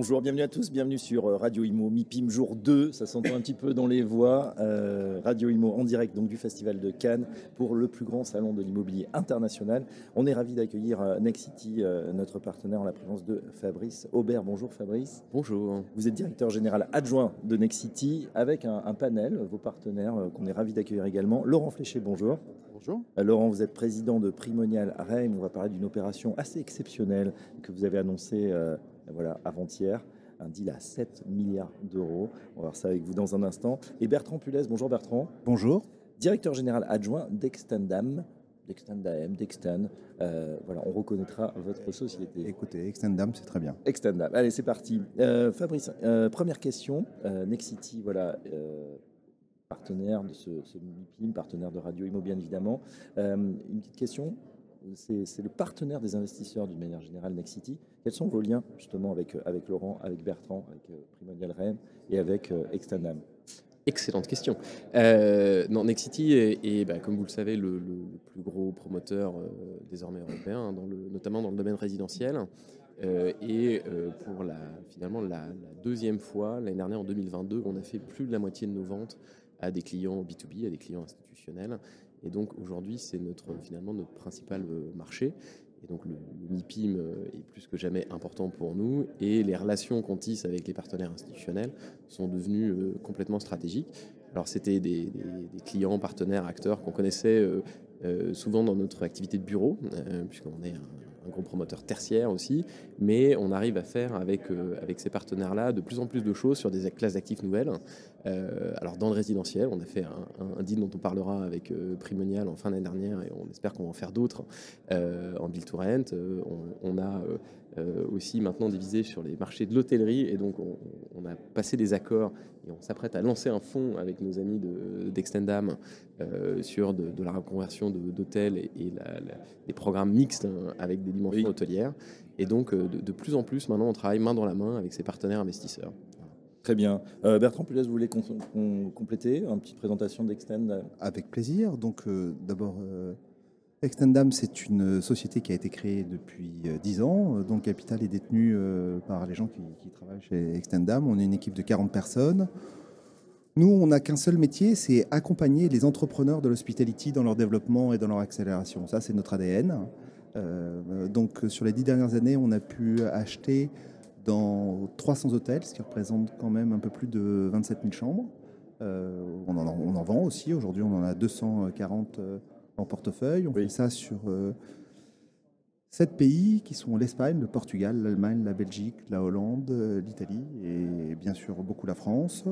Bonjour, bienvenue à tous, bienvenue sur euh, Radio Imo MIPIM jour 2, ça s'entend un petit peu dans les voix. Euh, Radio Imo en direct donc du Festival de Cannes pour le plus grand salon de l'immobilier international. On est ravi d'accueillir euh, Nexity, notre partenaire en la présence de Fabrice Aubert. Bonjour Fabrice. Bonjour. Vous êtes directeur général adjoint de Nexity avec un, un panel, vos partenaires qu'on est ravi d'accueillir également. Laurent Fléché, bonjour. Bonjour. Laurent, vous êtes président de Primonial Reim. On va parler d'une opération assez exceptionnelle que vous avez annoncée voilà, avant-hier. Un deal à 7 milliards d'euros. On va voir ça avec vous dans un instant. Et Bertrand Pulès, bonjour Bertrand. Bonjour. Directeur général adjoint d'Extendam. D'Extendam, d'Extend. Euh, voilà, on reconnaîtra votre société. Écoutez, Extendam, c'est très bien. Extendam. Allez, c'est parti. Euh, Fabrice, euh, première question. Nexity, voilà, partenaire de ce, ce MIPIM, partenaire de Radio Imo, bien évidemment. une petite question c'est le partenaire des investisseurs d'une manière générale, Nexity. Quels sont vos liens justement avec, euh, Laurent, avec Bertrand, avec euh, Primonial Rennes et avec euh, Extendam? Excellente question. Euh, non, Nexity est, bah, comme vous le savez, le, plus gros promoteur désormais européen, hein, notamment dans le domaine résidentiel. et pour la, finalement la, deuxième fois, l'année dernière en 2022, on a fait plus de la moitié de nos ventes à des clients B2B, à des clients institutionnels. Et donc aujourd'hui, c'est notre, finalement notre principal euh, marché. Et donc le, MIPIM euh, est plus que jamais important pour nous et les relations qu'on tisse avec les partenaires institutionnels sont devenues euh, complètement stratégiques. Alors c'était des, clients, partenaires, acteurs qu'on connaissait souvent dans notre activité de bureau, puisqu'on est un, un gros promoteur tertiaire aussi, mais on arrive à faire avec, euh, avec ces partenaires-là de plus en plus de choses sur des classes d'actifs nouvelles. Euh, alors dans le résidentiel, on a fait un, deal dont on parlera avec euh, Primonial en fin d'année dernière et on espère qu'on va en faire d'autres en Build to Rent. On, a aussi maintenant divisé sur les marchés de l'hôtellerie et donc on, a passé des accords et on s'apprête à lancer un fonds avec nos amis d'Extendam sur de, la reconversion d'hôtels et, et les programmes mixtes hein, avec des dimensions hôtelières. Et donc, euh, de, plus en plus, maintenant, on travaille main dans la main avec ses partenaires investisseurs. Très bien. Euh, Bertrand Pulas, vous voulez compléter une petite présentation d'Extend Avec plaisir. Donc, euh, d'abord, Extendam, c'est une société qui a été créée depuis 10 ans, dont le capital est détenu par les gens qui, travaillent chez Extendam. On est une équipe de 40 personnes. Nous, on n'a qu'un seul métier, c'est accompagner les entrepreneurs de l'hospitality dans leur développement et dans leur accélération. Ça, c'est notre ADN. Euh, donc sur les dix dernières années, on a pu acheter dans 300 hôtels, ce qui représente quand même un peu plus de 27 000 chambres. Euh, on, en, vend aussi. Aujourd'hui, on en a 240 euh, en portefeuille. On fait ça sur sept pays qui sont l'Espagne, le Portugal, l'Allemagne, la Belgique, la Hollande, l'Italie et bien sûr beaucoup la France.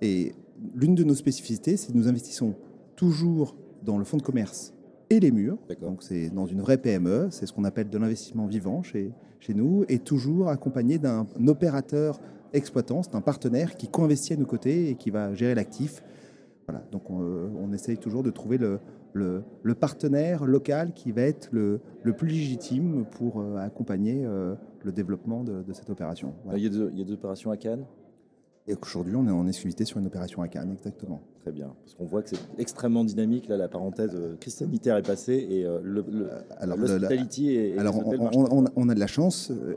Et l'une de nos spécificités, c'est que nous investissons toujours dans le fonds de commerce et les murs. Donc c'est dans une vraie PME, c'est ce qu'on appelle de l'investissement vivant chez, chez nous, et toujours accompagné d'un opérateur exploitant, c'est un partenaire qui co-investit à nos côtés et qui va gérer l'actif. Voilà, donc on, on, essaye toujours de trouver le, le, le, partenaire local qui va être le, le plus légitime pour euh, accompagner euh, le développement de, de cette opération. Il, y a il y a des opérations à Cannes? Et aujourd'hui, on est en exclusivité sur une opération à Cannes, exactement. Très bien. Parce qu'on voit que c'est extrêmement dynamique. Là, la parenthèse euh, crise sanitaire est passée et euh, le, alors, l'hospitality est. Alors, on, a de la chance. Euh,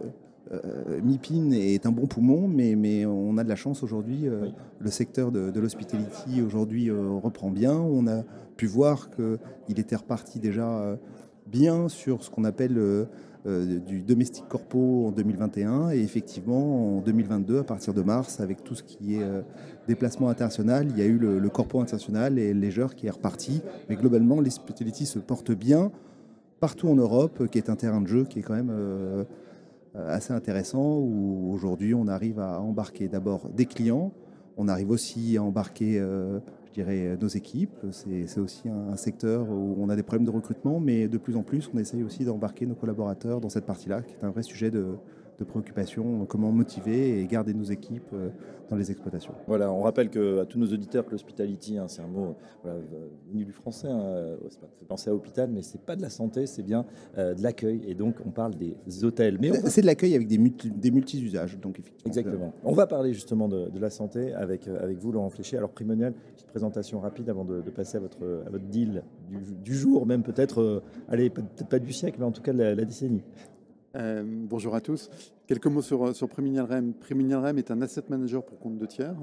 MIPIN est un bon poumon, mais, mais on a de la chance aujourd'hui. Le secteur de, de l'hospitality aujourd'hui reprend bien. On a pu voir qu'il était reparti déjà bien sur ce qu'on appelle euh, du domestique corpo en 2021 et effectivement en 2022 à partir de mars avec tout ce qui est euh, déplacement international il y a eu le, corpo international et le leisure qui est reparti mais globalement les spécialités se portent bien partout en Europe qui est un terrain de jeu qui est quand même euh, assez intéressant où aujourd'hui on arrive à embarquer d'abord des clients on arrive aussi à embarquer je dirais, euh, nos équipes. C'est aussi un, secteur où on a des problèmes de recrutement, mais de plus en plus, on essaye aussi d'embarquer nos collaborateurs dans cette partie-là, qui est un vrai sujet de, de préoccupations, comment motiver et garder nos équipes dans les exploitations. Voilà, on rappelle que, à tous nos auditeurs que l'hospitality, hein, c'est un mot venu du français, hein, fait penser à hôpital, mais c'est pas de la santé, c'est bien de l'accueil. Et donc, on parle des hôtels. Mais C'est de l'accueil avec des, des multi-usages. Donc, effectivement. Exactement. On va parler justement de, la santé avec, avec vous, Laurent Fléché. Alors, Primonial, petite présentation rapide avant de, passer à votre, à votre deal du, jour, même peut-être, allez, peut-être pas du siècle, mais en tout cas de la, décennie. Euh, bonjour à tous. Quelques mots sur, sur Rem. Rem est un asset manager pour compte de tiers.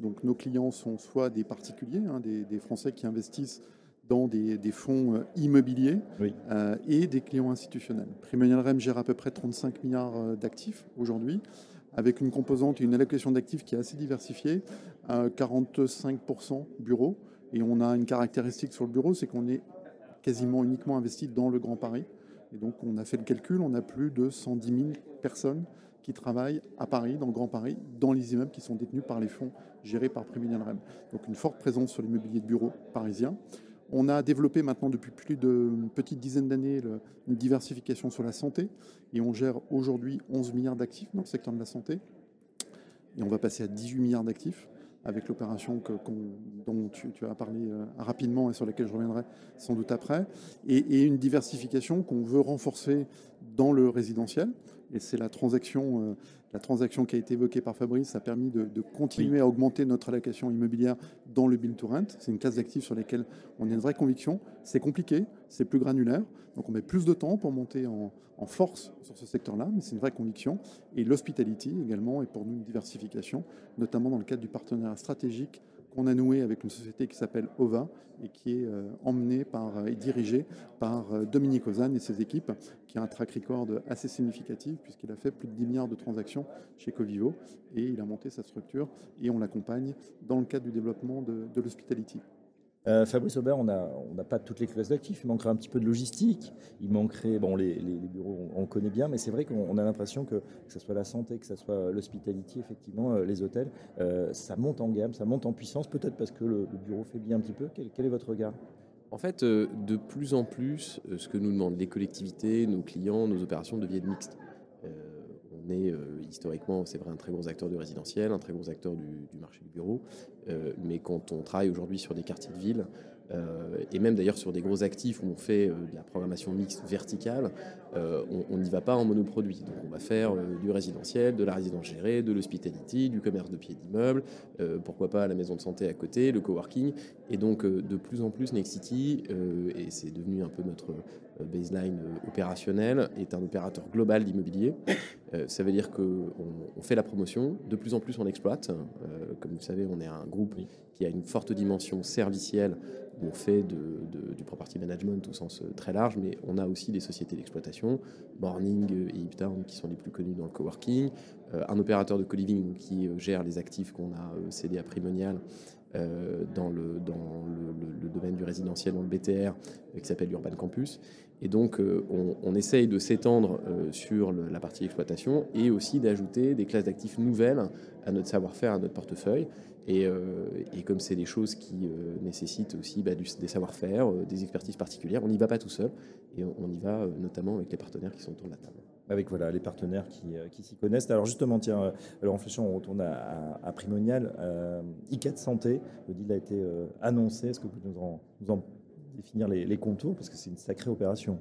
Donc nos clients sont soit des particuliers, hein, des, Français qui investissent dans des, fonds euh, immobiliers euh, et des clients institutionnels. Rem gère à peu près 35 milliards d'actifs aujourd'hui, avec une composante et une allocation d'actifs qui est assez diversifiée, 45% bureaux. Et on a une caractéristique sur le bureau, c'est qu'on est quasiment uniquement investi dans le Grand Paris. Et donc, on a fait le calcul, on a plus de 110 000 personnes qui travaillent à Paris, dans le Grand Paris, dans les immeubles qui sont détenus par les fonds gérés par Primonial Rem. Donc, une forte présence sur l'immobilier de bureaux parisien. On a développé maintenant depuis plus d'une petite dizaine d'années une diversification sur la santé et on gère aujourd'hui 11 milliards d'actifs dans le secteur de la santé. Et on va passer à 18 milliards d'actifs avec l'opération dont tu, as parlé euh, rapidement et sur laquelle je reviendrai sans doute après, et, une diversification qu'on veut renforcer dans le résidentiel. Et c'est la transaction, euh, la transaction qui a été évoquée par Fabrice, ça a permis de, continuer à augmenter notre allocation immobilière dans le build to rent. C'est une classe d'actifs sur lesquels on a une vraie conviction. C'est compliqué, c'est plus granulaire, donc on met plus de temps pour monter en, en force sur ce secteur-là, mais c'est une vraie conviction. Et l'hospitality également est pour nous une diversification, notamment dans le cadre du partenariat stratégique qu'on a noué avec une société qui s'appelle OVA et qui est euh, emmenée euh, et dirigée par euh, Dominique Ozanne et ses équipes, qui a un track record assez significatif puisqu'il a fait plus de 10 milliards de transactions chez Covivo et il a monté sa structure et on l'accompagne dans le cadre du développement de, de l'hospitality. Euh, Fabrice Aubert, on n'a pas toutes les classes d'actifs. Il manquerait un petit peu de logistique. Il manquerait, bon, les, bureaux, on, connaît bien, mais c'est vrai qu'on a l'impression que, que ce soit la santé, que ce soit l'hospitality, effectivement, euh, les hôtels, euh, ça monte en gamme, ça monte en puissance, peut-être parce que le, bureau fait bien un petit peu. Quel, est votre regard? En fait, de plus en plus, ce que nous demandent les collectivités, nos clients, nos opérations deviennent mixtes est euh, historiquement, c'est vrai, un très gros acteur du résidentiel, un très gros acteur du, marché du bureau. Euh, mais quand on travaille aujourd'hui sur des quartiers de ville, euh, et même d'ailleurs sur des gros actifs où on fait de la programmation mixte verticale, on n'y va pas en monoproduit. Donc on va faire du résidentiel, de la résidence gérée, de l'hospitality, du commerce de pied d'immeuble, pourquoi pas la maison de santé à côté, le coworking. Et donc de plus en plus Nexity, et c'est devenu un peu notre baseline euh, opérationnel, est un opérateur global d'immobilier. Euh, ça veut dire qu'on on fait la promotion, de plus en plus on exploite. comme vous savez, on est un groupe qui a une forte dimension servicielle on fait du property management au sens très large, mais on a aussi des sociétés d'exploitation, Morning et Iptown qui sont les plus connus dans le coworking, un opérateur de co-living qui gère les actifs qu'on a cédés à Primonial dans, le, dans le, domaine du résidentiel, dans le BTR, qui s'appelle Urban Campus. Et donc, euh, on, essaye de s'étendre euh, sur la partie exploitation et aussi d'ajouter des classes d'actifs nouvelles à notre savoir-faire, à notre portefeuille. Et, euh, comme c'est des choses qui nécessitent aussi bah, des savoir-faire, des expertises particulières, on n'y va pas tout seul et on, y va notamment avec les partenaires qui sont autour de la table. Avec voilà, les partenaires qui, s'y connaissent. Alors justement, tiens, alors en on retourne à, Primonial. I4 Santé, le deal a été annoncé. Est-ce que vous nous en, nous définir les, contours Parce que c'est une sacrée opération.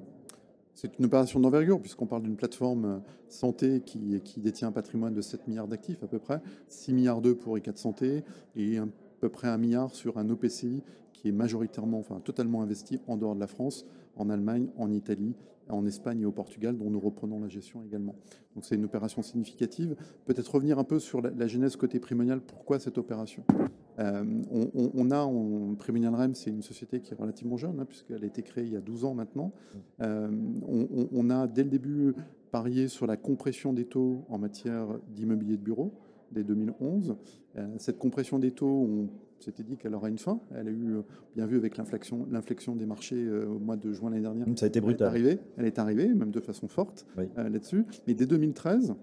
C'est une opération d'envergure, puisqu'on parle d'une plateforme euh, santé qui, détient un patrimoine de 7 milliards d'actifs à peu près, 6 milliards d'euros pour ICAT Santé et à peu près un milliard sur un OPCI qui est majoritairement, enfin totalement investi en dehors de la France, en Allemagne, en Italie, en Espagne et au Portugal, dont nous reprenons la gestion également. Donc c'est une opération significative. Peut-être revenir un peu sur la, genèse côté primonial. Pourquoi cette opération? Euh, on, a, en Primonial REM, c'est une société qui est relativement jeune, hein, puisqu'elle a été créée il y a 12 ans maintenant. Euh, on, a dès le début parié sur la compression des taux en matière d'immobilier de bureau dès 2011. Euh, cette compression des taux, on s'était dit qu'elle aura une fin. Elle a eu, bien vu, avec l'inflexion des marchés au mois de juin l'année dernière. Ça a été brutal. Elle est arrivée, elle est arrivée même de façon forte là-dessus. Mais dès 2013,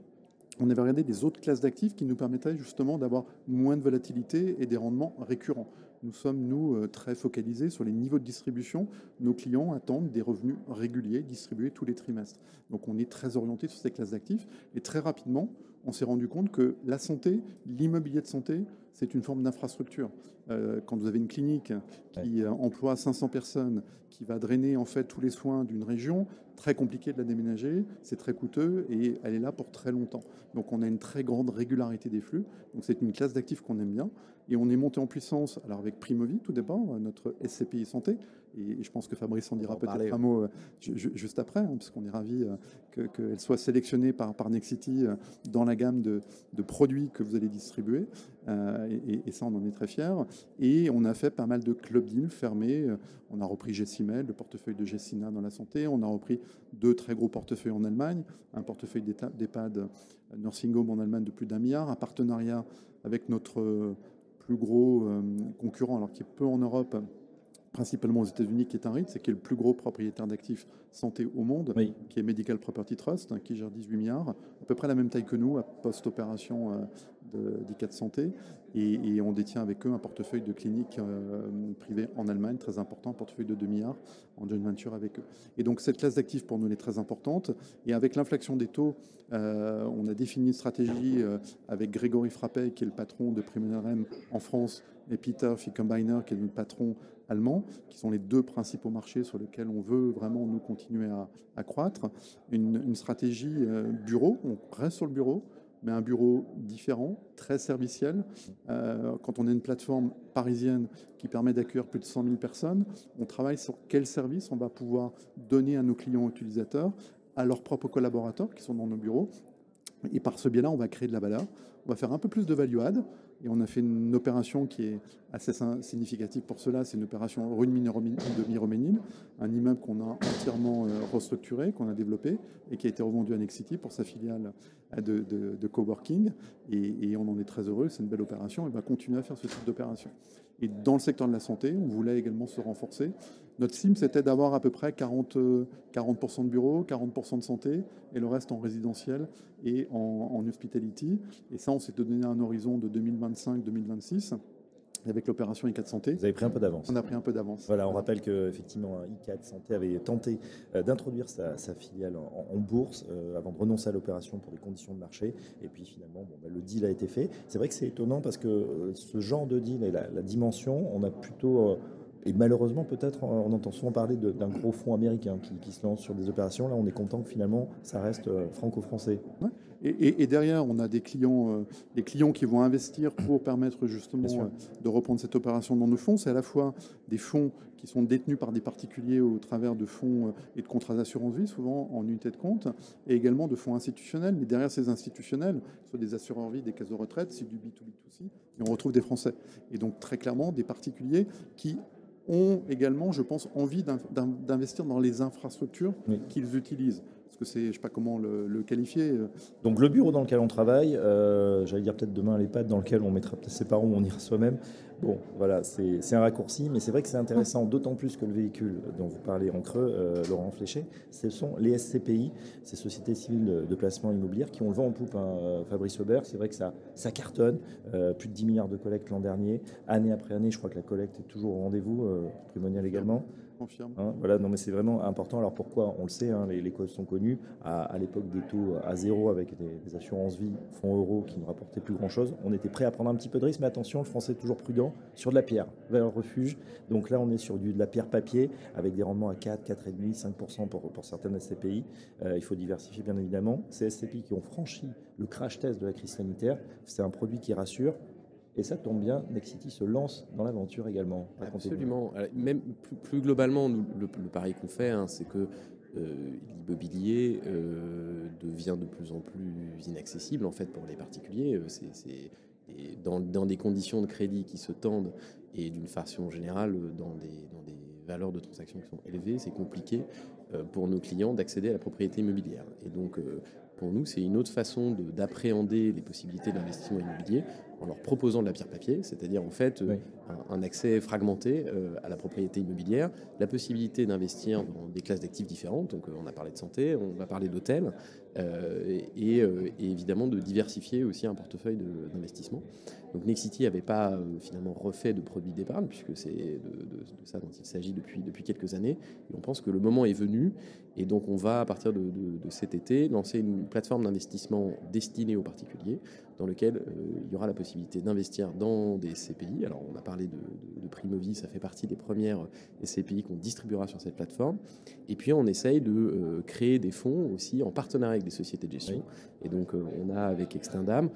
on avait regardé des autres classes d'actifs qui nous permettraient justement d'avoir moins de volatilité et des rendements récurrents. nous sommes, nous, euh, très focalisés sur les niveaux de distribution. Nos clients attendent des revenus réguliers distribués tous les trimestres. Donc on est très orienté sur ces classes d'actifs. Et très rapidement, on s'est rendu compte que la santé, l'immobilier de santé, c'est une forme d'infrastructure. Euh, quand vous avez une clinique qui euh, emploie 500 personnes, qui va drainer en fait tous les soins d'une région, très compliqué de la déménager, c'est très coûteux et elle est là pour très longtemps. Donc on a une très grande régularité des flux. Donc c'est une classe d'actifs qu'on aime bien et on est monté en puissance alors avec Primovi tout d'abord, notre SCPI santé et je pense que Fabrice en dira peut-être un mot euh, juste après, hein, parce qu'on est ravi qu'elle soit sélectionnée par, par Nexity dans la gamme de, de produits que vous allez distribuer. Et, et, ça, on en est très fiers. Et on a fait pas mal de club deals fermés. On a repris Gessimel, le portefeuille de Gessina dans la santé. On a repris deux très gros portefeuilles en Allemagne. Un portefeuille d'EHPAD Nursing Home en Allemagne de plus d'un milliard. Un partenariat avec notre plus gros euh, concurrent, alors qui est peu en Europe, principalement aux États-Unis, qui est un REIT, c'est qui est le plus gros propriétaire d'actifs santé au monde, qui est Medical Property Trust, hein, qui gère 18 milliards, à peu près la même taille que nous, à post-opération euh, d'ICAT Santé. Et, on détient avec eux un portefeuille de cliniques euh, privées en Allemagne, très important, un portefeuille de 2 milliards en joint venture avec eux. Et donc cette classe d'actifs pour nous est très importante. Et avec l'inflation des taux, euh, on a défini une stratégie avec Grégory Frappet, qui est le patron de Primera en France, et Peter Fickenbeiner, qui est notre patron allemand, qui sont les deux principaux marchés sur lesquels on veut vraiment nous continuer à, croître. Une, stratégie euh, bureau, on reste sur le bureau, mais un bureau différent, très serviciel. Euh, quand on est une plateforme parisienne qui permet d'accueillir plus de 100 000 personnes, on travaille sur quel service on va pouvoir donner à nos clients utilisateurs, à leurs propres collaborateurs qui sont dans nos bureaux. Et par ce biais-là, on va créer de la valeur. On va faire un peu plus de value add. Et on a fait une opération qui est assez significative pour cela. C'est une opération rue de Miroménil, un immeuble qu'on a entièrement euh, restructuré, qu'on a développé et qui a été revendu à Nexity pour sa filiale de, coworking. Et, on en est très heureux. C'est une belle opération. Et va continuer à faire ce type d'opération. Et dans le secteur de la santé, on voulait également se renforcer. Notre sim, c'était d'avoir à peu près 40, 40 de bureaux, 40% de santé et le reste en résidentiel et en, en hospitality. Et ça, on s'est donné un horizon de 2025-2026 avec l'opération ICAT Santé. Vous avez pris un peu d'avance. On a pris un peu d'avance. Voilà, on rappelle qu'effectivement, ICAT Santé avait tenté euh, d'introduire sa, filiale en, bourse euh, avant de renoncer à l'opération pour des conditions de marché. Et puis finalement, bon, bah, le deal a été fait. C'est vrai que c'est étonnant parce que euh, ce genre de deal et la, dimension, on a plutôt... et malheureusement, peut-être, on entend souvent parler d'un gros fonds américain qui, se lance sur des opérations. Là, on est content que finalement, ça reste franco-français. Et, derrière, on a des clients, euh, des clients qui vont investir pour permettre justement euh, de reprendre cette opération dans nos fonds. C'est à la fois des fonds qui sont détenus par des particuliers au travers de fonds euh, et de contrats d'assurance vie, souvent en unité de compte, et également de fonds institutionnels. Mais derrière ces institutionnels, soit des assureurs vie, des caisses de retraite, c'est du B2B2C, et on retrouve des Français. Et donc très clairement, des particuliers qui ont également, je pense, envie d'investir dans les infrastructures qu'ils utilisent que c'est, je ne sais pas comment le, qualifier. Donc le bureau dans lequel on travaille, euh, j'allais dire peut-être demain pattes dans lequel on mettra peut-être ses parents on ira soi-même. Bon, voilà, c'est un raccourci, mais c'est vrai que c'est intéressant, d'autant plus que le véhicule dont vous parlez en creux, euh, Laurent Fléché, ce sont les SCPI, ces sociétés civiles de placement immobilier qui ont le vent en poupe. Hein, Fabrice Aubert, c'est vrai que ça, ça cartonne, plus de 10 milliards de collectes l'an dernier, année après année, je crois que la collecte est toujours au rendez-vous, primonial également. Hein, voilà, non, mais c'est vraiment important. Alors pourquoi On le sait, hein, les, causes sont connues. À, l'époque des taux à zéro avec des, assurances vie, fonds euros qui ne rapportaient plus grand-chose, on était prêt à prendre un petit peu de risque, mais attention, le français est toujours prudent sur de la pierre, vers le refuge. Donc là, on est sur du, de la pierre papier avec des rendements à 4, 4,5, 5% pour, pour certaines SCPI. Euh, il faut diversifier bien évidemment. Ces SCPI qui ont franchi le crash test de la crise sanitaire, c'est un produit qui rassure. Et ça tombe bien, Nexity se lance dans l'aventure également. Absolument. Même plus, globalement, le, pari qu'on fait, hein, c'est que euh, l'immobilier euh, devient de plus en plus inaccessible en fait pour les particuliers. Euh, dans, des conditions de crédit qui se tendent et d'une façon générale dans des, dans des valeurs de transaction qui sont élevées, c'est compliqué pour nos clients d'accéder à la propriété immobilière. Et donc pour nous, c'est une autre façon d'appréhender les possibilités d'investissement immobilier en leur proposant de la pierre papier, c'est-à-dire en fait Oui. un, un accès fragmenté euh, à la propriété immobilière, la possibilité d'investir dans des classes d'actifs différentes. Donc, euh, on a parlé de santé, on va parler d'hôtel, euh, et, euh, et évidemment de diversifier aussi un portefeuille d'investissement. Donc, Nexity n'avait pas euh, finalement refait de produits d'épargne, puisque c'est de, de- de ça dont il s'agit depuis, depuis quelques années. Et on pense que le moment est venu, et donc on va à partir de, de- de cet été lancer une plateforme d'investissement destinée aux particuliers, dans lequel euh, il y aura la possibilité d'investir dans des CPI. Alors on a parlé de, de, ça fait partie des premières SCPI qu'on distribuera sur cette plateforme. Et puis on essaye de euh, créer des fonds aussi en partenariat avec des sociétés de gestion. Et donc euh, on a avec Extendam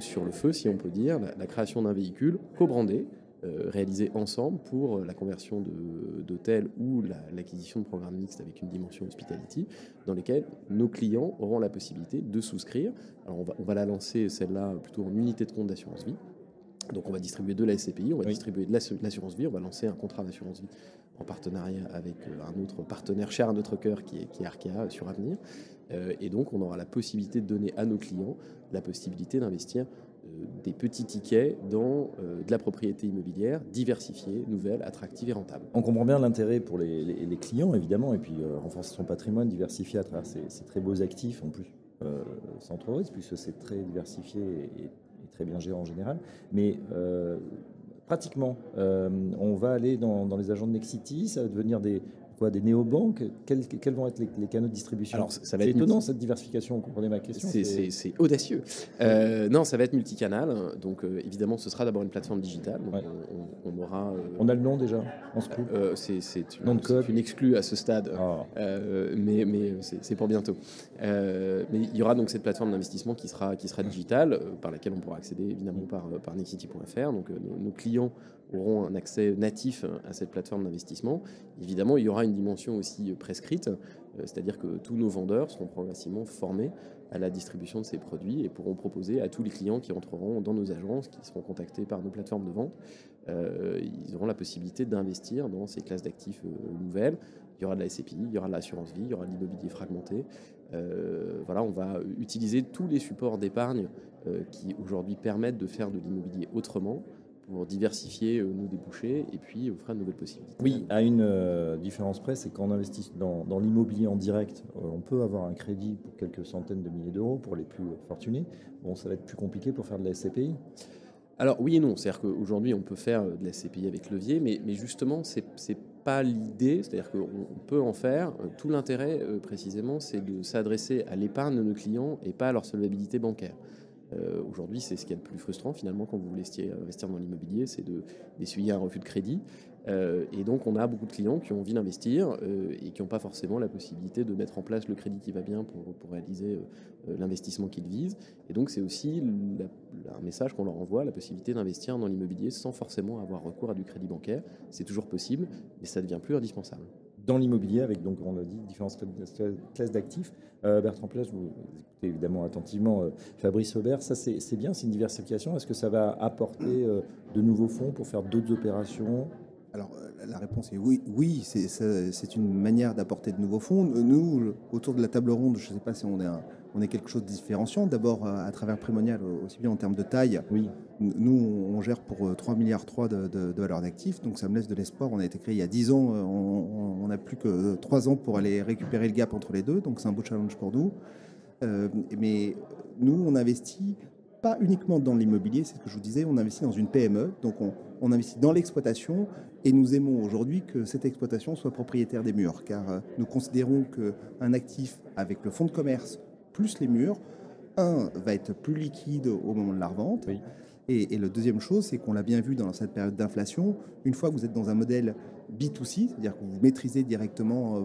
sur le feu, si on peut dire, la, la création d'un véhicule co-brandé euh, réalisé ensemble pour euh, la conversion d'hôtels ou la- l'acquisition de programmes mixtes avec une dimension hospitality, dans lesquels nos clients auront la possibilité de souscrire. Alors on va, on va la lancer, celle-là, plutôt en unité de compte d'assurance vie. Donc on va distribuer de la SCPI, on va Oui. distribuer de l'assu- l'assurance vie, on va lancer un contrat d'assurance vie en partenariat avec euh, un autre partenaire cher à notre cœur qui est, qui est Arkea sur Avenir. Et donc on aura la possibilité de donner à nos clients la possibilité d'investir des petits tickets dans euh, de la propriété immobilière diversifiée, nouvelle, attractive et rentable. On comprend bien l'intérêt pour les, clients, évidemment, et puis euh, renforcer son patrimoine, diversifier à travers ces, très beaux actifs, en plus, euh, sans puisque c'est très diversifié et, très bien géré en général. Mais euh, pratiquement, euh, on va aller dans, dans les agents de Nexity, ça va devenir des, quoi, des néobanques? Quels, quels vont être les, les canaux de distribution? Alors, ça va être étonnant cette diversification, vous comprenez ma question C'est- audacieux. Euh, non, ça va être multicanal. Donc, euh, évidemment, ce sera d'abord une plateforme digitale. Ouais. on, on- on aura. euh, On a le nom déjà On se c'est une, une exclue à ce stade. Ah. Mais mais c'est pour bientôt. Mais il y aura donc cette plateforme d'investissement qui sera, qui sera digitale, par laquelle on pourra accéder évidemment par, par nexity.fr. Donc nos, nos clients auront un accès natif à cette plateforme d'investissement. Évidemment, il y aura une dimension aussi euh, prescrite, euh, c'est-à-dire que tous nos vendeurs seront progressivement formés à la distribution de ces produits et pourront proposer à tous les clients qui entreront dans nos agences, qui seront contactés par nos plateformes de vente, euh, ils auront la possibilité d'investir dans ces classes d'actifs euh, nouvelles. Il y aura de la SCPI, il y aura de l'assurance vie, il y aura de l'immobilier fragmenté. Euh, voilà, on va utiliser tous les supports d'épargne euh, qui aujourd'hui permettent de faire de l'immobilier autrement pour diversifier euh, nos débouchés et puis offrir de nouvelles possibilités. Oui, à une euh, différence près, c'est quand on investit dans, dans l'immobilier en direct, euh, on peut avoir un crédit pour quelques centaines de milliers d'euros pour les plus fortunés. Bon, ça va être plus compliqué pour faire de la SCPI. Alors oui et non, c'est-à-dire qu'aujourd'hui on peut faire de la SCPI avec levier, mais, mais justement c'est pas l'idée, c'est-à-dire qu'on on peut en faire. Tout l'intérêt précisément, c'est de s'adresser à l'épargne de nos clients et pas à leur solvabilité bancaire. Euh, Aujourd'hui, c'est ce qui est le plus frustrant finalement quand vous voulez investir dans l'immobilier, c'est de- d'essuyer un refus de crédit. Euh, et donc, on a beaucoup de clients qui ont envie d'investir euh, et qui n'ont pas forcément la possibilité de mettre en place le crédit qui va bien pour, réaliser l'investissement qu'ils visent. Et donc, c'est aussi un message qu'on leur envoie, la possibilité d'investir dans l'immobilier sans forcément avoir recours à du crédit bancaire. C'est toujours possible, mais ça devient plus indispensable. Dans l'immobilier, avec donc on l'a dit différentes cla- classes d'actifs. Euh, Bertrand Plage, vous écoutez évidemment attentivement euh, Fabrice Aubert. Ça, c'est bien, c'est une diversification. Est-ce que ça va apporter euh, de nouveaux fonds pour faire d'autres opérations? Alors, euh, la réponse est oui. Oui, c'est une manière d'apporter de nouveaux fonds. Nous, autour de la table ronde, je ne sais pas si on est, un- on est quelque chose de différenciant. D'abord, euh, à travers Prémonial, aussi bien en termes de taille. Oui. Nous, on gère pour euh, 3 milliards 3 de, de, de valeur d'actifs. Donc, ça me laisse de l'espoir. On a été créé il y a 10 ans. euh, On n'a plus que 3 ans pour aller récupérer le gap entre les deux. Donc, c'est un beau challenge pour nous. Euh, mais nous, on investit pas uniquement dans l'immobilier, c'est ce que je vous disais, on investit dans une PME, donc on, on investit dans l'exploitation et nous aimons aujourd'hui que cette exploitation soit propriétaire des murs, car euh, nous considérons qu'un actif avec le fonds de commerce plus les murs, un, va être plus liquide au moment de la revente, Oui. et, et le deuxième chose, c'est qu'on l'a bien vu dans cette période d'inflation, une fois que vous êtes dans un modèle B2C, c'est-à-dire que vous maîtrisez directement euh,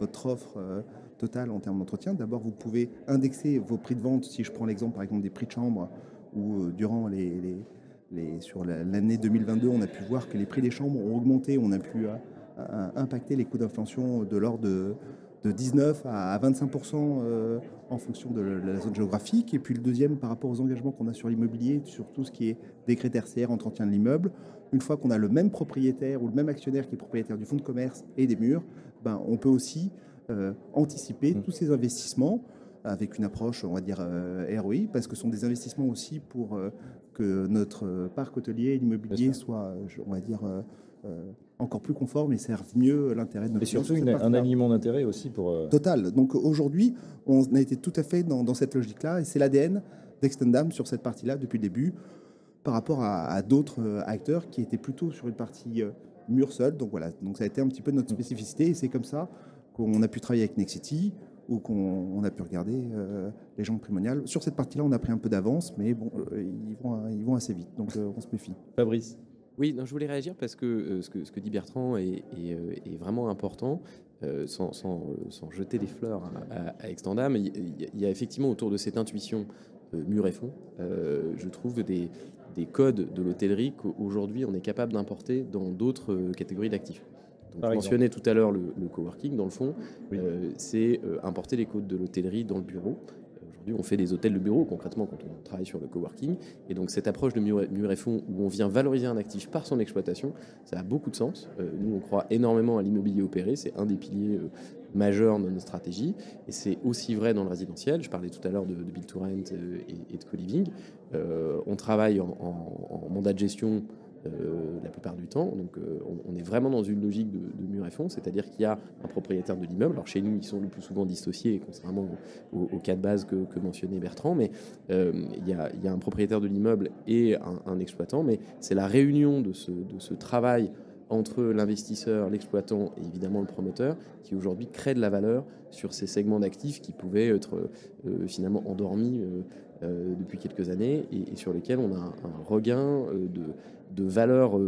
votre offre euh, totale en termes d'entretien, d'abord vous pouvez indexer vos prix de vente, si je prends l'exemple par exemple des prix de chambre, où euh, durant les, les- les- sur la- l'année 2022, on a pu voir que les prix des chambres ont augmenté, on a pu impacter les coûts d'inflation de l'ordre de, de 19 à à 25% euh, en fonction de la zone géographique. Et puis le deuxième, par rapport aux engagements qu'on a sur l'immobilier, sur tout ce qui est décret tertiaire, entretien de l'immeuble, une fois qu'on a le même propriétaire ou le même actionnaire qui est propriétaire du fonds de commerce et des murs, ben, on peut aussi euh, anticiper Mm. tous ces investissements avec une approche, on va dire, ROI, parce que ce sont des investissements aussi pour que notre parc hôtelier, l'immobilier soit, on va dire, encore plus conforme et serve mieux l'intérêt de notre Et surtout un alignement d'intérêt aussi pour... Total. Donc aujourd'hui, on a été tout à fait dans, dans cette logique-là et c'est l'ADN d'Extendam sur cette partie-là depuis le début par rapport à, d'autres euh, acteurs qui étaient plutôt sur une partie euh, mur seul. Donc voilà, donc ça a été un petit peu notre spécificité et c'est comme ça qu'on a pu travailler avec Nexity ou qu'on a pu regarder euh, les gens primoniales. Sur cette partie-là, on a pris un peu d'avance, mais bon, ils, vont, ils vont assez vite, donc on se méfie. Fabrice oui, non, je voulais réagir parce que, ce, que ce que dit Bertrand est, vraiment important, sans, sans, jeter des fleurs à, à Extendam. Il, y a effectivement autour de cette intuition mur et fond, je trouve des, des codes de l'hôtellerie qu'aujourd'hui on est capable d'importer dans d'autres euh, catégories d'actifs. Donc, mentionné tout à l'heure le, coworking, dans le fond, euh, c'est euh, importer les codes de l'hôtellerie dans le bureau. On fait des hôtels de bureau concrètement quand on travaille sur le coworking. Et donc, cette approche de mur et où on vient valoriser un actif par son exploitation, ça a beaucoup de sens. nous, on croit énormément à l'immobilier opéré. C'est un des piliers majeur dans notre stratégie. Et c'est aussi vrai dans le résidentiel. Je parlais tout à l'heure de, de Build to Rent euh, et, de co-living. Euh, on travaille en, mandat de gestion euh, la plupart du temps. Donc, on, est vraiment dans une logique de, mur et fond, c'est-à-dire qu'il y a un propriétaire de l'immeuble. Alors, chez nous, ils sont le plus souvent dissociés, contrairement au, cas de base que, mentionnait Bertrand, mais il y, a, un propriétaire de l'immeuble et un, exploitant. Mais c'est la réunion de ce, travail entre l'investisseur, l'exploitant et évidemment le promoteur, qui aujourd'hui crée de la valeur sur ces segments d'actifs qui pouvaient être euh, finalement endormis euh, euh, depuis quelques années et, sur lesquels on a un, regain de, de, valeur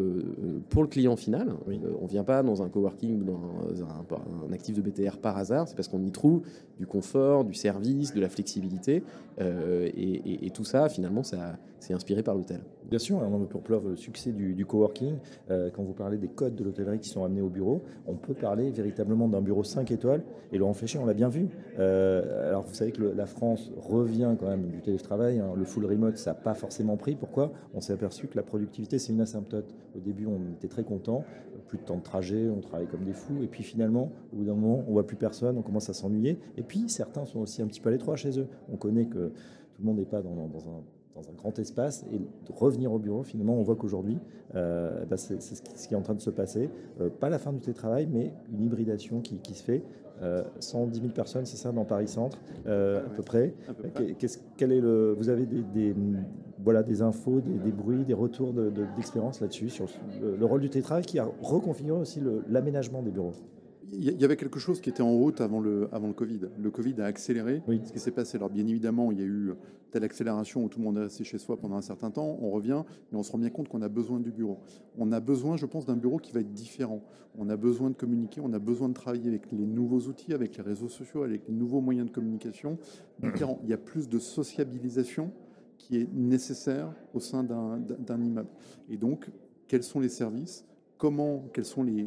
pour le client final. on ne vient pas dans un coworking, dans un, un, actif de BTR par hasard, c'est parce qu'on y trouve du confort, du service, de la flexibilité. Et, et, tout ça, finalement, ça, c'est inspiré par l'hôtel. Bien sûr, on veut pour preuve le succès du, coworking. Euh, quand vous parlez des codes de l'hôtellerie qui sont amenés au bureau, on peut parler véritablement d'un bureau 5 étoiles. Et Laurent Fléché, on l'a bien vu. Euh, alors vous savez que la France revient quand même du télétravail. Hein. Le full remote, ça n'a pas forcément pris. Pourquoi? On s'est aperçu que la productivité, c'est une asymptote. Au début, on était très content. Plus de temps de trajet, on travaille comme des fous. Et puis finalement, au bout d'un moment, on voit plus personne, on commence à s'ennuyer. Et puis certains sont aussi un petit peu à l'étroit chez eux. On connaît que tout le monde n'est pas dans, dans un dans un grand espace et de revenir au bureau, finalement, on voit qu'aujourd'hui, euh, bah, c'est ce, qui est en train de se passer. Euh, pas la fin du télétravail, mais une hybridation qui, se fait. 110 euh, 000 personnes, c'est ça, dans Paris Centre, à peu près. quel est le, vous avez des, voilà, des infos, des, bruits, des retours d'expérience là-dessus, sur le, rôle du télétravail qui a reconfiguré aussi l'aménagement des bureaux? Il y avait quelque chose qui était en route avant le, avant le Covid. Le Covid a accéléré ce qui s'est passé. Alors, bien évidemment, il y a eu telle accélération où tout le monde est resté chez soi pendant un certain temps. On revient, mais on se rend bien compte qu'on a besoin du bureau. On a besoin, je pense, d'un bureau qui va être différent. On a besoin de communiquer, on a besoin de travailler avec les nouveaux outils, avec les réseaux sociaux, avec les nouveaux moyens de communication différents. Il y a plus de sociabilisation qui est nécessaire au sein d'un immeuble. Et donc, quels sont les services? Comment, quelles sont les,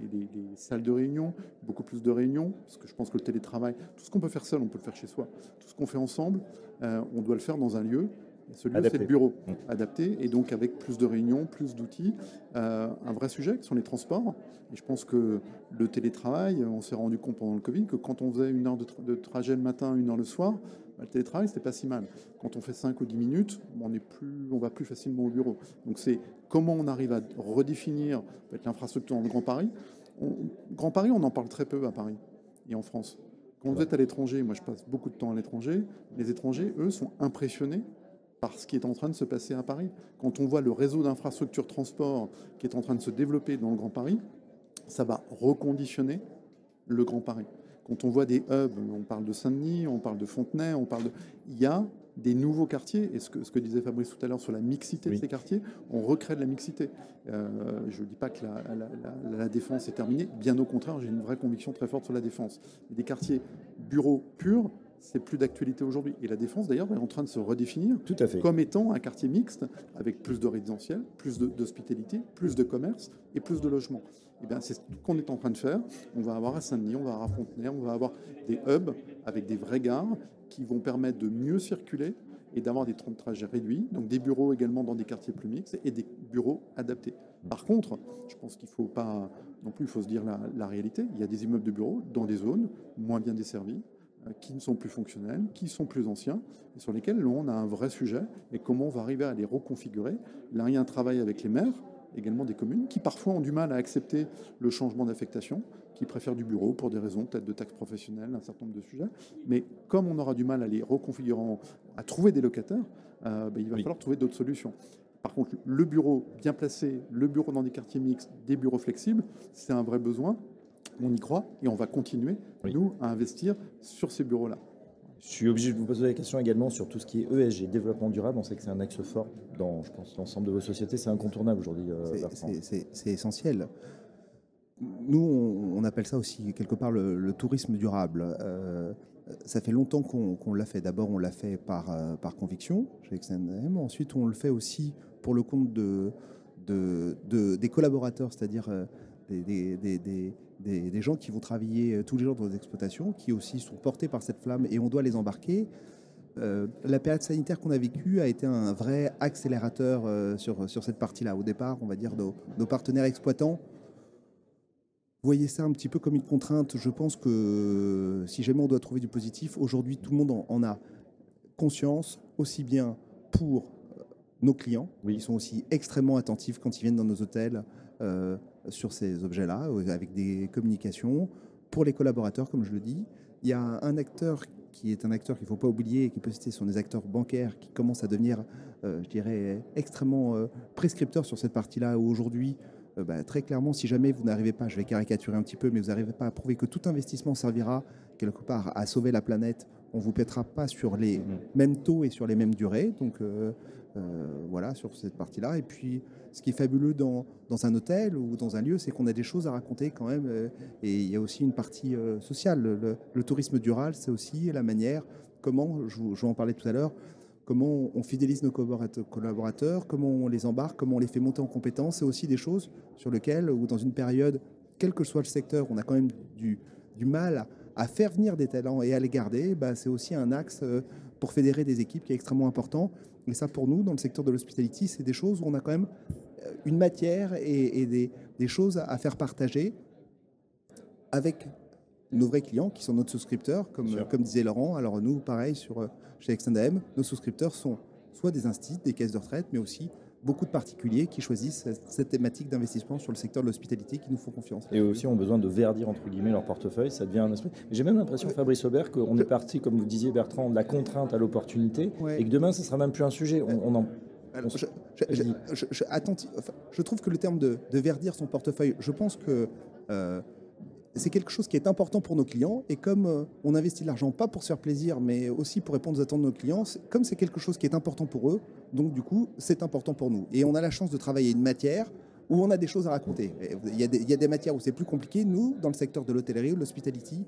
salles de réunion, beaucoup plus de réunions, parce que je pense que le télétravail, tout ce qu'on peut faire seul, on peut le faire chez soi. Tout ce qu'on fait ensemble, euh, on doit le faire dans un lieu. ce lieu, c'est le bureau, mmh. adapté, et donc avec plus de réunions, plus d'outils. Euh, un vrai sujet qui sont les transports. Et je pense que le télétravail, on s'est rendu compte pendant le Covid que quand on faisait une heure de, de trajet le matin, une heure le soir, le télétravail, c'était pas si mal. Quand on fait 5 ou 10 minutes, on, est plus, on va plus facilement au bureau. Donc c'est comment on arrive à redéfinir l'infrastructure dans le Grand Paris. Grand Paris, on en parle très peu à Paris et en France. Quand vous êtes à l'étranger, moi je passe beaucoup de temps à l'étranger, les étrangers, eux, sont impressionnés par ce qui est en train de se passer à Paris. Quand on voit le réseau d'infrastructures transport qui est en train de se développer dans le Grand Paris, ça va reconditionner le Grand Paris. Quand on voit des hubs, on parle de Saint-Denis, on parle de Fontenay, on parle de... Il y a des nouveaux quartiers, et ce que, ce que disait Fabrice tout à l'heure sur la mixité de ces quartiers, on recrée de la mixité. Euh, je ne dis pas que la, la, défense est terminée, bien au contraire, j'ai une vraie conviction très forte sur la défense. Des quartiers bureaux purs, c'est plus d'actualité aujourd'hui. Et la défense, d'ailleurs, est en train de se redéfinir Tout à fait. comme étant un quartier mixte avec plus de résidentiel, plus d'hospitalité, plus de commerce et plus de logements. Et bien, c'est ce qu'on est en train de faire. On va avoir à Saint-Denis, on va avoir à Fontenay, on va avoir des hubs avec des vraies gares qui vont permettre de mieux circuler et d'avoir des temps de trajet réduits. Donc des bureaux également dans des quartiers plus mixtes et des bureaux adaptés. Par contre, je pense qu'il ne faut pas non plus, il faut se dire la, réalité. Il y a des immeubles de bureaux dans des zones moins bien desservies, qui ne sont plus fonctionnels, qui sont plus anciens, et sur lesquels on a un vrai sujet, et comment on va arriver à les reconfigurer. Là, il y a un travail avec les maires, également des communes, qui parfois ont du mal à accepter le changement d'affectation, qui préfèrent du bureau pour des raisons peut-être de taxes professionnelles, un certain nombre de sujets. Mais comme on aura du mal à les reconfigurer, à trouver des locataires, euh, ben, il va falloir trouver d'autres solutions. Par contre, le bureau bien placé, le bureau dans des quartiers mixtes, des bureaux flexibles, c'est un vrai besoin. On y croit et on va continuer, nous, à investir sur ces bureaux-là. Je suis obligé de vous poser la question également sur tout ce qui est ESG, développement durable. On sait que c'est un axe fort dans, je pense, l'ensemble de vos sociétés. C'est incontournable aujourd'hui. Euh, c'est essentiel. Nous, on, appelle ça aussi quelque part le, tourisme durable. Euh, ça fait longtemps qu'on l'a fait. D'abord, on l'a fait par, euh, par conviction chez XNM. Ensuite, on le fait aussi pour le compte de, de, des collaborateurs, c'est-à-dire des, des, des, gens qui vont travailler euh, tous les jours dans nos exploitations, qui aussi sont portés par cette flamme et on doit les embarquer. Euh, la période sanitaire qu'on a vécue a été un vrai accélérateur euh, sur, sur cette partie-là. Au départ, on va dire nos, nos partenaires exploitants voyez ça un petit peu comme une contrainte. Je pense que si jamais on doit trouver du positif, aujourd'hui tout le monde en, a conscience, aussi bien pour nos clients, oui. ils sont aussi extrêmement attentifs quand ils viennent dans nos hôtels sur ces objets-là, euh, avec des communications. Pour les collaborateurs, comme je le dis, il y a un acteur qui est un acteur qu'il ne faut pas oublier et qui peut citer sont des acteurs bancaires qui commencent à devenir, euh, je dirais, extrêmement euh, prescripteurs sur cette partie-là, aujourd'hui, bah, très clairement, si jamais vous n'arrivez pas, je vais caricaturer un petit peu, mais vous n'arrivez pas à prouver que tout investissement servira quelque part à sauver la planète, on ne vous pètera pas sur les mmh. mêmes taux et sur les mêmes durées. Donc voilà, sur cette partie-là. Et puis, ce qui est fabuleux dans, dans un hôtel ou dans un lieu, c'est qu'on a des choses à raconter quand même. Euh, et il y a aussi une partie euh, sociale. Le, tourisme durable, c'est aussi la manière, comment, je, je en parler tout à l'heure, comment on fidélise nos collaborateurs, comment on les embarque, comment on les fait monter en compétences. C'est aussi des choses sur lesquelles, ou dans une période, quel que soit le secteur, on a quand même du, du mal à, faire venir des talents et à les garder. Bah, c'est aussi un axe euh, pour fédérer des équipes qui est extrêmement important. Et ça, pour nous, dans le secteur de l'hospitality, c'est des choses où on a quand même euh, une matière et, des, choses à faire partager avec nos vrais clients qui sont notre souscripteurs, comme, comme disait Laurent. Alors nous, pareil, sur, euh, chez Extendam, nos souscripteurs sont soit des instituts, des caisses de retraite, mais aussi beaucoup de particuliers qui choisissent cette thématique d'investissement sur le secteur de l'hospitalité qui nous font confiance. Et aussi ont besoin de verdir entre guillemets leur portefeuille, ça devient un esprit. J'ai même l'impression, Fabrice Aubert, qu'on est parti, comme vous disiez Bertrand, de la contrainte à l'opportunité, et que demain, ce sera même plus un sujet. On, en je, je, trouve que le terme de, verdir son portefeuille, je pense que euh, c'est quelque chose qui est important pour nos clients. Et comme euh, on investit de l'argent pas pour se faire plaisir, mais aussi pour répondre aux attentes de nos clients, comme c'est quelque chose qui est important pour eux, donc du coup, c'est important pour nous. Et on a la chance de travailler une matière où on a des choses à raconter. Il y a des, matières où c'est plus compliqué. Nous, dans le secteur de l'hôtellerie ou de l'hospitality,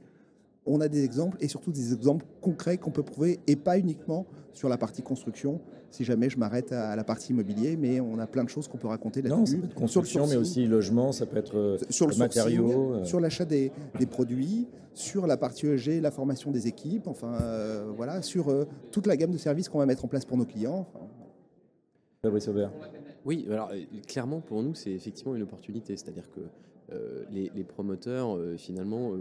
on a des exemples et surtout des exemples concrets qu'on peut prouver et pas uniquement sur la partie construction. Si jamais je m'arrête à la partie immobilier, mais on a plein de choses qu'on peut raconter là-dessus. Construction, mais aussi logement, ça peut être euh, sur le matériaux, euh. sur l'achat des, produits, sur la partie EG, la formation des équipes, enfin euh, voilà, sur toute la gamme de services qu'on va mettre en place pour nos clients. Fabrice Aubert. Oui, alors clairement pour nous c'est effectivement une opportunité, c'est-à-dire que les, les, promoteurs finalement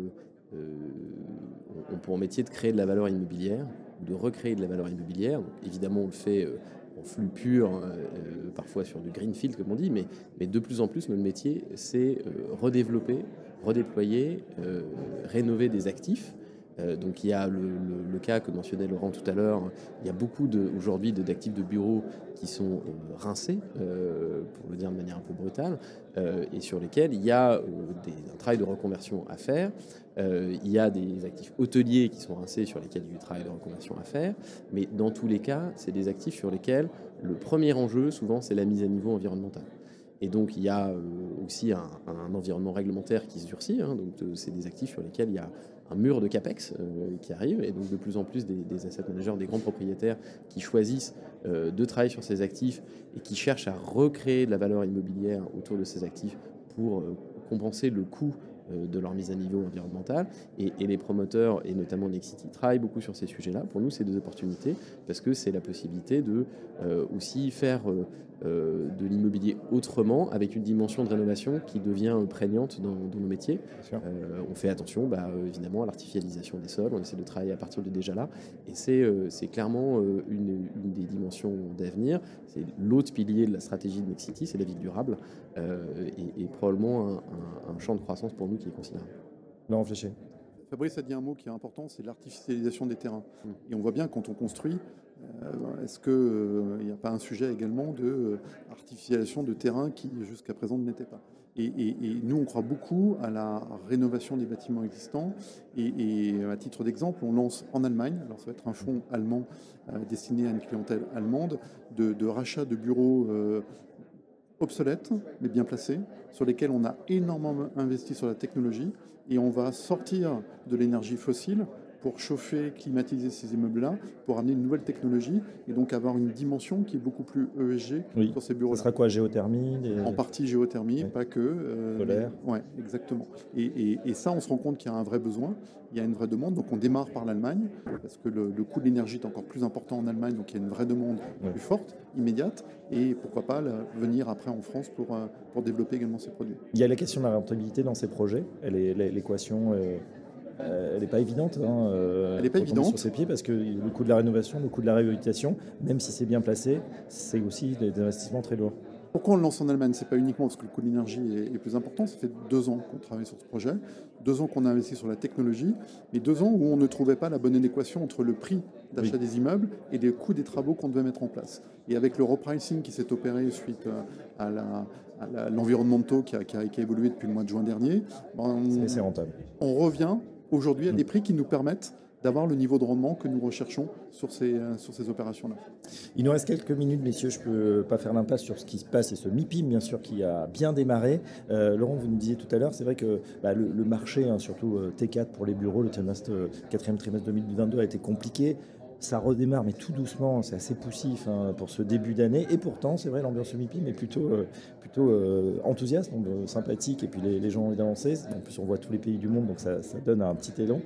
ont pour métier de créer de la valeur immobilière, de recréer de la valeur immobilière. évidemment, on le fait euh, en flux pur, hein, euh, parfois sur du greenfield, comme on dit, mais, mais de plus en plus, notre métier, c'est euh, redévelopper, redéployer, rénover des actifs euh, donc il y a le, cas que mentionnait Laurent tout à l'heure, il y a beaucoup aujourd'hui d'actifs de bureaux qui sont euh, rincés, euh, pour le dire de manière un peu brutale, et sur lesquels il y a un travail de reconversion à faire. il y a des actifs hôteliers qui sont rincés sur lesquels il y a du travail de reconversion à faire, mais dans tous les cas, c'est des actifs sur lesquels le premier enjeu, souvent, c'est la mise à niveau environnementale. Et donc, il y a aussi un, environnement réglementaire qui se durcit. Hein. donc, c'est des actifs sur lesquels il y a un mur de capex euh, qui arrive, et donc de plus en plus des, asset managers, des grands propriétaires qui choisissent euh, de travailler sur ces actifs et qui cherchent à recréer de la valeur immobilière autour de ces actifs pour euh, compenser le coût de leur mise à niveau environnementale. Et, les promoteurs, et notamment Nexity, travaillent beaucoup sur ces sujets-là. Pour nous, c'est des opportunités parce que c'est la possibilité de aussi faire euh, de l'immobilier autrement, avec une dimension de rénovation qui devient prégnante dans, nos métiers. Euh, on fait attention bah, euh, évidemment à l'artificialisation des sols, on essaie de travailler à partir de déjà là, et c'est clairement une, des dimensions d'avenir. C'est l'autre pilier de la stratégie de Nexity, c'est la ville durable, et, probablement un, champ de croissance pour nous qui est considérable. Non, Fléché. Fabrice a dit un mot qui est important, c'est l'artificialisation des terrains. Et on voit bien quand on construit, euh, est-ce qu'il euh, n'y a pas un sujet également de euh, artificialisation de terrain qui jusqu'à présent ne pas? Et, nous, on croit beaucoup à la rénovation des bâtiments existants. Et, à titre d'exemple, on lance en Allemagne, alors ça va être un fonds allemand destiné à une clientèle allemande, de, rachat de bureaux obsolètes, mais bien placés, sur lesquels on a énormément investi sur la technologie. Et on va sortir de l'énergie fossile pour chauffer, climatiser ces immeubles-là, pour amener une nouvelle technologie et donc avoir une dimension qui est beaucoup plus ESG sur ces bureaux-là. Ce sera quoi Géothermie En partie géothermie, pas que. Euh, Solaire Oui, exactement. Et, ça, on se rend compte qu'il y a un vrai besoin, il y a une vraie demande. Donc on démarre par l'Allemagne, parce que le, coût de l'énergie est encore plus important en Allemagne, donc il y a une vraie demande plus forte, immédiate, et pourquoi pas venir après en France pour, euh, pour développer également ces produits. Il y a la question de la rentabilité dans ces projets, l'équation. Euh, euh, elle n'est pas évidente. Hein, euh, elle n'est pas évidente. Sur ses pieds parce que le coût de la rénovation, le coût de la réhabilitation, même si c'est bien placé, c'est aussi des investissements très lourds. Pourquoi on le lance en Allemagne? C'est pas uniquement parce que le coût de l'énergie est, plus important. Ça fait deux ans qu'on travaille sur ce projet, deux ans qu'on a investi sur la technologie, mais deux ans où on ne trouvait pas la bonne adéquation entre le prix d'achat des immeubles et les coûts des travaux qu'on devait mettre en place. Et avec le repricing qui s'est opéré suite à l'environnement qui, a, qui, a, évolué depuis le mois de juin dernier, ben, c'est rentable. On revient aujourd'hui à des prix qui nous permettent d'avoir le niveau de rendement que nous recherchons sur ces, euh, opérations-là. Il nous reste quelques minutes, messieurs. Je ne peux pas faire l'impasse sur ce qui se passe et ce MIPIM, bien sûr, qui a bien démarré. Euh, Laurent, vous nous disiez tout à l'heure, c'est vrai que bah, le, marché, hein, surtout euh, T4 pour les bureaux, le trimestre, quatrième trimestre 2022 a été compliqué ça redémarre, mais tout doucement. C'est assez poussif hein, pour ce début d'année. Et pourtant, c'est vrai, l'ambiance MIPI, mais plutôt, euh, plutôt euh, enthousiaste, euh, sympathique. Et puis les, gens ont envie d'avancer. En plus, on voit tous les pays du monde, donc ça, donne un petit élan.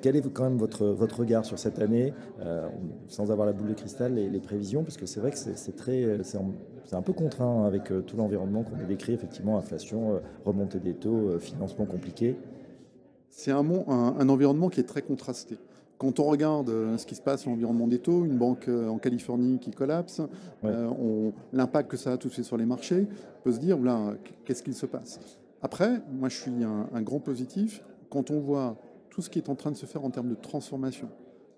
quel est quand même votre, votre regard sur cette année, sans avoir la boule de cristal, les, les prévisions? Parce que c'est vrai que c'est un peu contraint avec tout l'environnement qu'on a décrit, effectivement, inflation, remontée des taux, financement compliqué. C'est un environnement qui est très contrasté. Quand on regarde euh, ce qui se passe dans l'environnement des taux, une banque euh, en Californie qui collapse, euh, l'impact que ça a tout de suite sur les marchés, on peut se dire, qu'est-ce qu'il se passe? Après, moi je suis un, grand positif, quand on voit tout ce qui est en train de se faire en termes de transformation,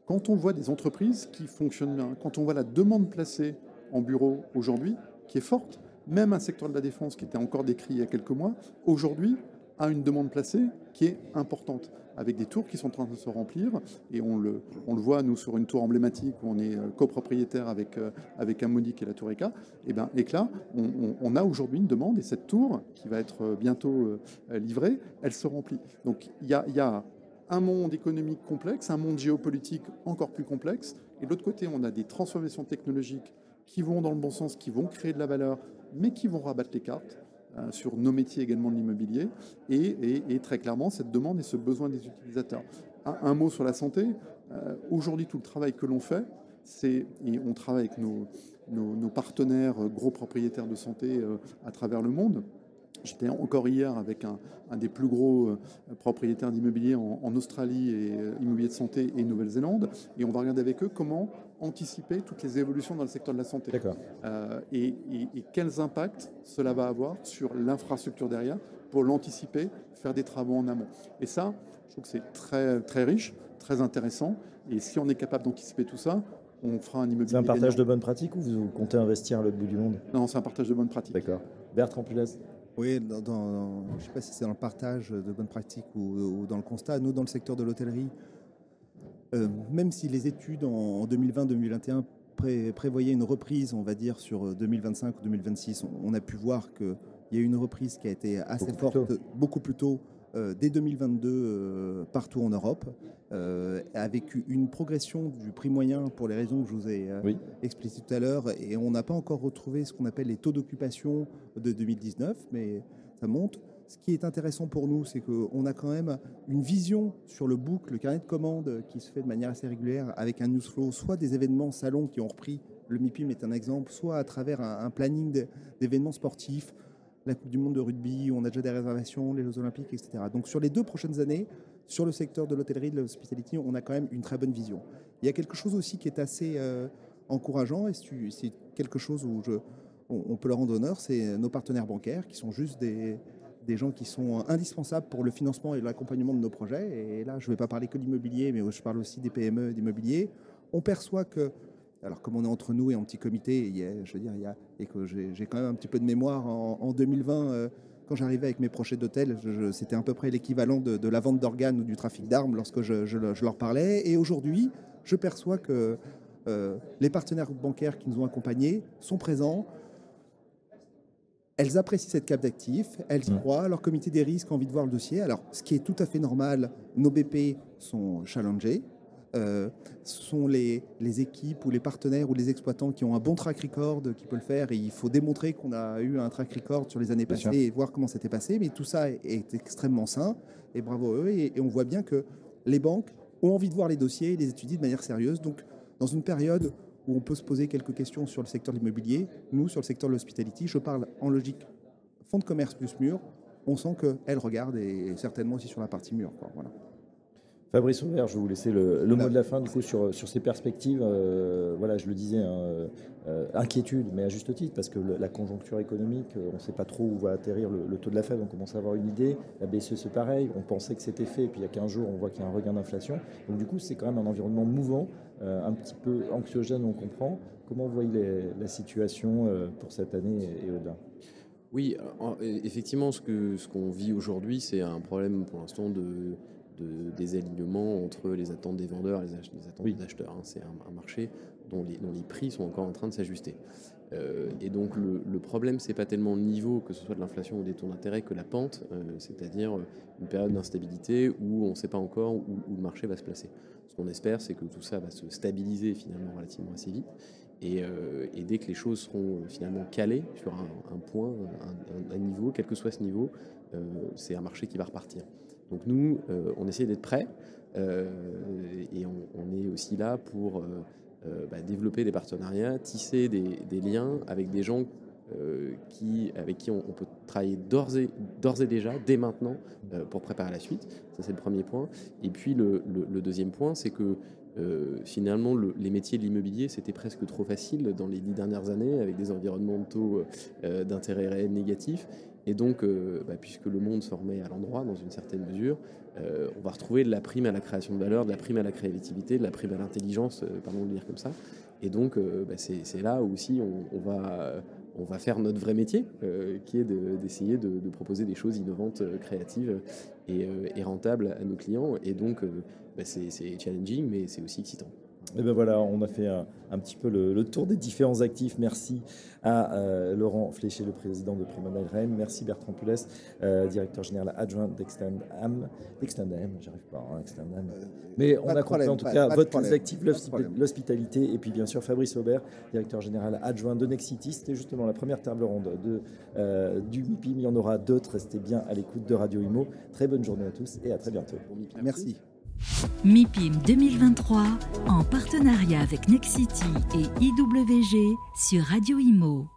quand on voit des entreprises qui fonctionnent bien, quand on voit la demande placée en bureau aujourd'hui, qui est forte, même un secteur de la défense qui était encore décrit il y a quelques mois, aujourd'hui a une demande placée qui est importante avec des tours qui sont en train de se remplir. Et on le, on le voit, nous, sur une tour emblématique où on est euh, copropriétaire avec, euh, avec Ammonique et la Tour Eka. Et, ben, et que là, on, a aujourd'hui une demande et cette tour, qui va être euh, bientôt livrée, elle se remplit. Donc il y a, y a un monde économique complexe, un monde géopolitique encore plus complexe. Et de l'autre côté, on a des transformations technologiques qui vont dans le bon sens, qui vont créer de la valeur, mais qui vont rabattre les cartes. Euh, sur nos métiers également de l'immobilier, et, très clairement cette demande et ce besoin des utilisateurs. Un, mot sur la santé. Euh, aujourd'hui, tout le travail que l'on fait, c'est, et on travaille avec nos, partenaires gros propriétaires de santé euh, à travers le monde, J'étais encore hier avec un, des plus gros euh, propriétaires d'immobilier en, Australie et euh, immobilier de santé et Nouvelle-Zélande, et on va regarder avec eux comment anticiper toutes les évolutions dans le secteur de la santé. D'accord. Euh, et, quels impacts cela va avoir sur l'infrastructure derrière pour l'anticiper, faire des travaux en amont. Et ça, je trouve que c'est très, très riche, très intéressant. Et si on est capable d'anticiper tout ça, on fera un immobilier. C'est un partage de bonnes pratiques ou vous comptez investir à l'autre bout du monde? Non, c'est un partage de bonnes pratiques. D'accord. Bertrand Pulas oui, dans, je ne sais pas si c'est dans le partage de bonnes pratiques ou, dans le constat. Nous, dans le secteur de l'hôtellerie, euh, même si les études en, 2020-2021 prévoyaient une reprise, on va dire, sur 2025 ou 2026, on, a pu voir qu'il y a eu une reprise qui a été assez forte, beaucoup plus tôt euh, dès 2022 euh, partout en Europe, euh, avec une progression du prix moyen pour les raisons que je vous ai expliquées tout à l'heure. Et on n'a pas encore retrouvé ce qu'on appelle les taux d'occupation de 2019, mais ça monte. ce qui est intéressant pour nous, c'est qu'on a quand même une vision sur le book, le carnet de commandes qui se fait de manière assez régulière avec un newsflow, soit des événements salons qui ont repris, le MIPIM est un exemple, soit à travers un, planning d'événements sportifs, la Coupe du Monde de rugby, on a déjà des réservations, les Jeux Olympiques, etc. Donc sur les deux prochaines années, sur le secteur de l'hôtellerie, de l'hospitality, on a quand même une très bonne vision. Il y a quelque chose aussi qui est assez euh, encourageant, et c'est quelque chose où on, peut leur rendre honneur, c'est nos partenaires bancaires qui sont juste des, des gens qui sont indispensables pour le financement et l'accompagnement de nos projets. Et là, je ne vais pas parler que d'immobilier, mais je parle aussi des PME d'immobilier. On perçoit que, alors comme on est entre nous et en petit comité, je veux dire, il y a, et que j'ai quand même un petit peu de mémoire, en, 2020, euh, quand j'arrivais avec mes projets d'hôtel, c'était à peu près l'équivalent de, la vente d'organes ou du trafic d'armes lorsque je, leur parlais. Et aujourd'hui, je perçois que euh, les partenaires bancaires qui nous ont accompagnés sont présents, elles apprécient cette cap d'actifs, elles y croient, leur comité des risques a envie de voir le dossier. Alors, ce qui est tout à fait normal, nos BP sont challengés. Euh, ce sont les, les, équipes ou les partenaires ou les exploitants qui ont un bon track record qui peuvent le faire. Et il faut démontrer qu'on a eu un track record sur les années passées et voir comment c'était passé. Mais tout ça est, extrêmement sain et bravo à eux. Et, et, on voit bien que les banques ont envie de voir les dossiers et les étudier de manière sérieuse. Donc, dans une période où on peut se poser quelques questions sur le secteur de l'immobilier. Nous, sur le secteur de l'hospitality, je parle en logique fonds de commerce plus mur. On sent qu'elle regarde et certainement aussi sur la partie mur. Voilà. Fabrice Auvert, je vais vous laisser le, mot de la fin du coup sur, sur ces perspectives. Euh, voilà, je le disais, hein, euh, inquiétude, mais à juste titre, parce que la conjoncture économique, euh, on ne sait pas trop où va atterrir le, taux de la Fed, on commence à avoir une idée. La BCE, c'est pareil, on pensait que c'était fait, et puis il y a 15 jours, on voit qu'il y a un regain d'inflation. Donc du coup, c'est quand même un environnement mouvant, un petit peu anxiogène, on comprend. Comment vous voyez la situation pour cette année et, au-delà oui, effectivement, ce qu'on ce qu'on vit aujourd'hui, c'est un problème pour l'instant de, des alignements entre les attentes des vendeurs et les, attentes des acheteurs. Hein. C'est un, marché dont les, dont les, prix sont encore en train de s'ajuster. Euh, et donc le, le problème, c'est pas tellement le niveau, que ce soit de l'inflation ou des taux d'intérêt, que la pente, euh, c'est-à-dire une période d'instabilité où on ne sait pas encore où, le marché va se placer. Ce qu'on espère, c'est que tout ça va se stabiliser finalement relativement assez vite. Et, euh, et dès que les choses seront finalement calées sur un, un point, un, un, niveau, quel que soit ce niveau, c'est un marché qui va repartir. Donc nous, euh, on essaie d'être prêts euh, et on, est aussi là pour euh, bah, développer des partenariats, tisser des, liens avec des gens avec qui on, peut travailler d'ores et, déjà, dès maintenant, pour préparer la suite. Ça, c'est le premier point. Et puis, le, deuxième point, c'est que finalement, les métiers de l'immobilier, c'était presque trop facile dans les dix dernières années, avec des environnements de taux d'intérêt réel négatifs. Et donc, euh, bah, puisque le monde se remet à l'endroit dans une certaine mesure, euh, on va retrouver de la prime à la création de valeur, de la prime à la créativité, de la prime à l'intelligence, euh, pardon de le dire comme ça. Et donc, bah, c'est là aussi on, va, on va faire notre vrai métier, qui est d'essayer de, proposer des choses innovantes, créatives et, rentables à nos clients. Et donc, bah, c'est challenging, mais c'est aussi excitant. Et ben voilà, on a fait un, petit peu le, tour des différents actifs. Merci à euh, Laurent Fléché, le président de Promenade Rennes. Merci Bertrand Pulès, euh, directeur général adjoint d'Extendam. D'Extendam, j'arrive pas, hein, Extendam. Euh, Mais on a compris en tout cas votre actif, l'hospitalité. Et puis bien sûr Fabrice Aubert, directeur général adjoint de Nexity. C'était justement la première table ronde de, du MIPIM. Il y en aura d'autres. Restez bien à l'écoute de Radio Imo. Très bonne journée à tous et à très bientôt. Merci. MIPIM 2023 en partenariat avec Nexity et IWG sur Radio Imo.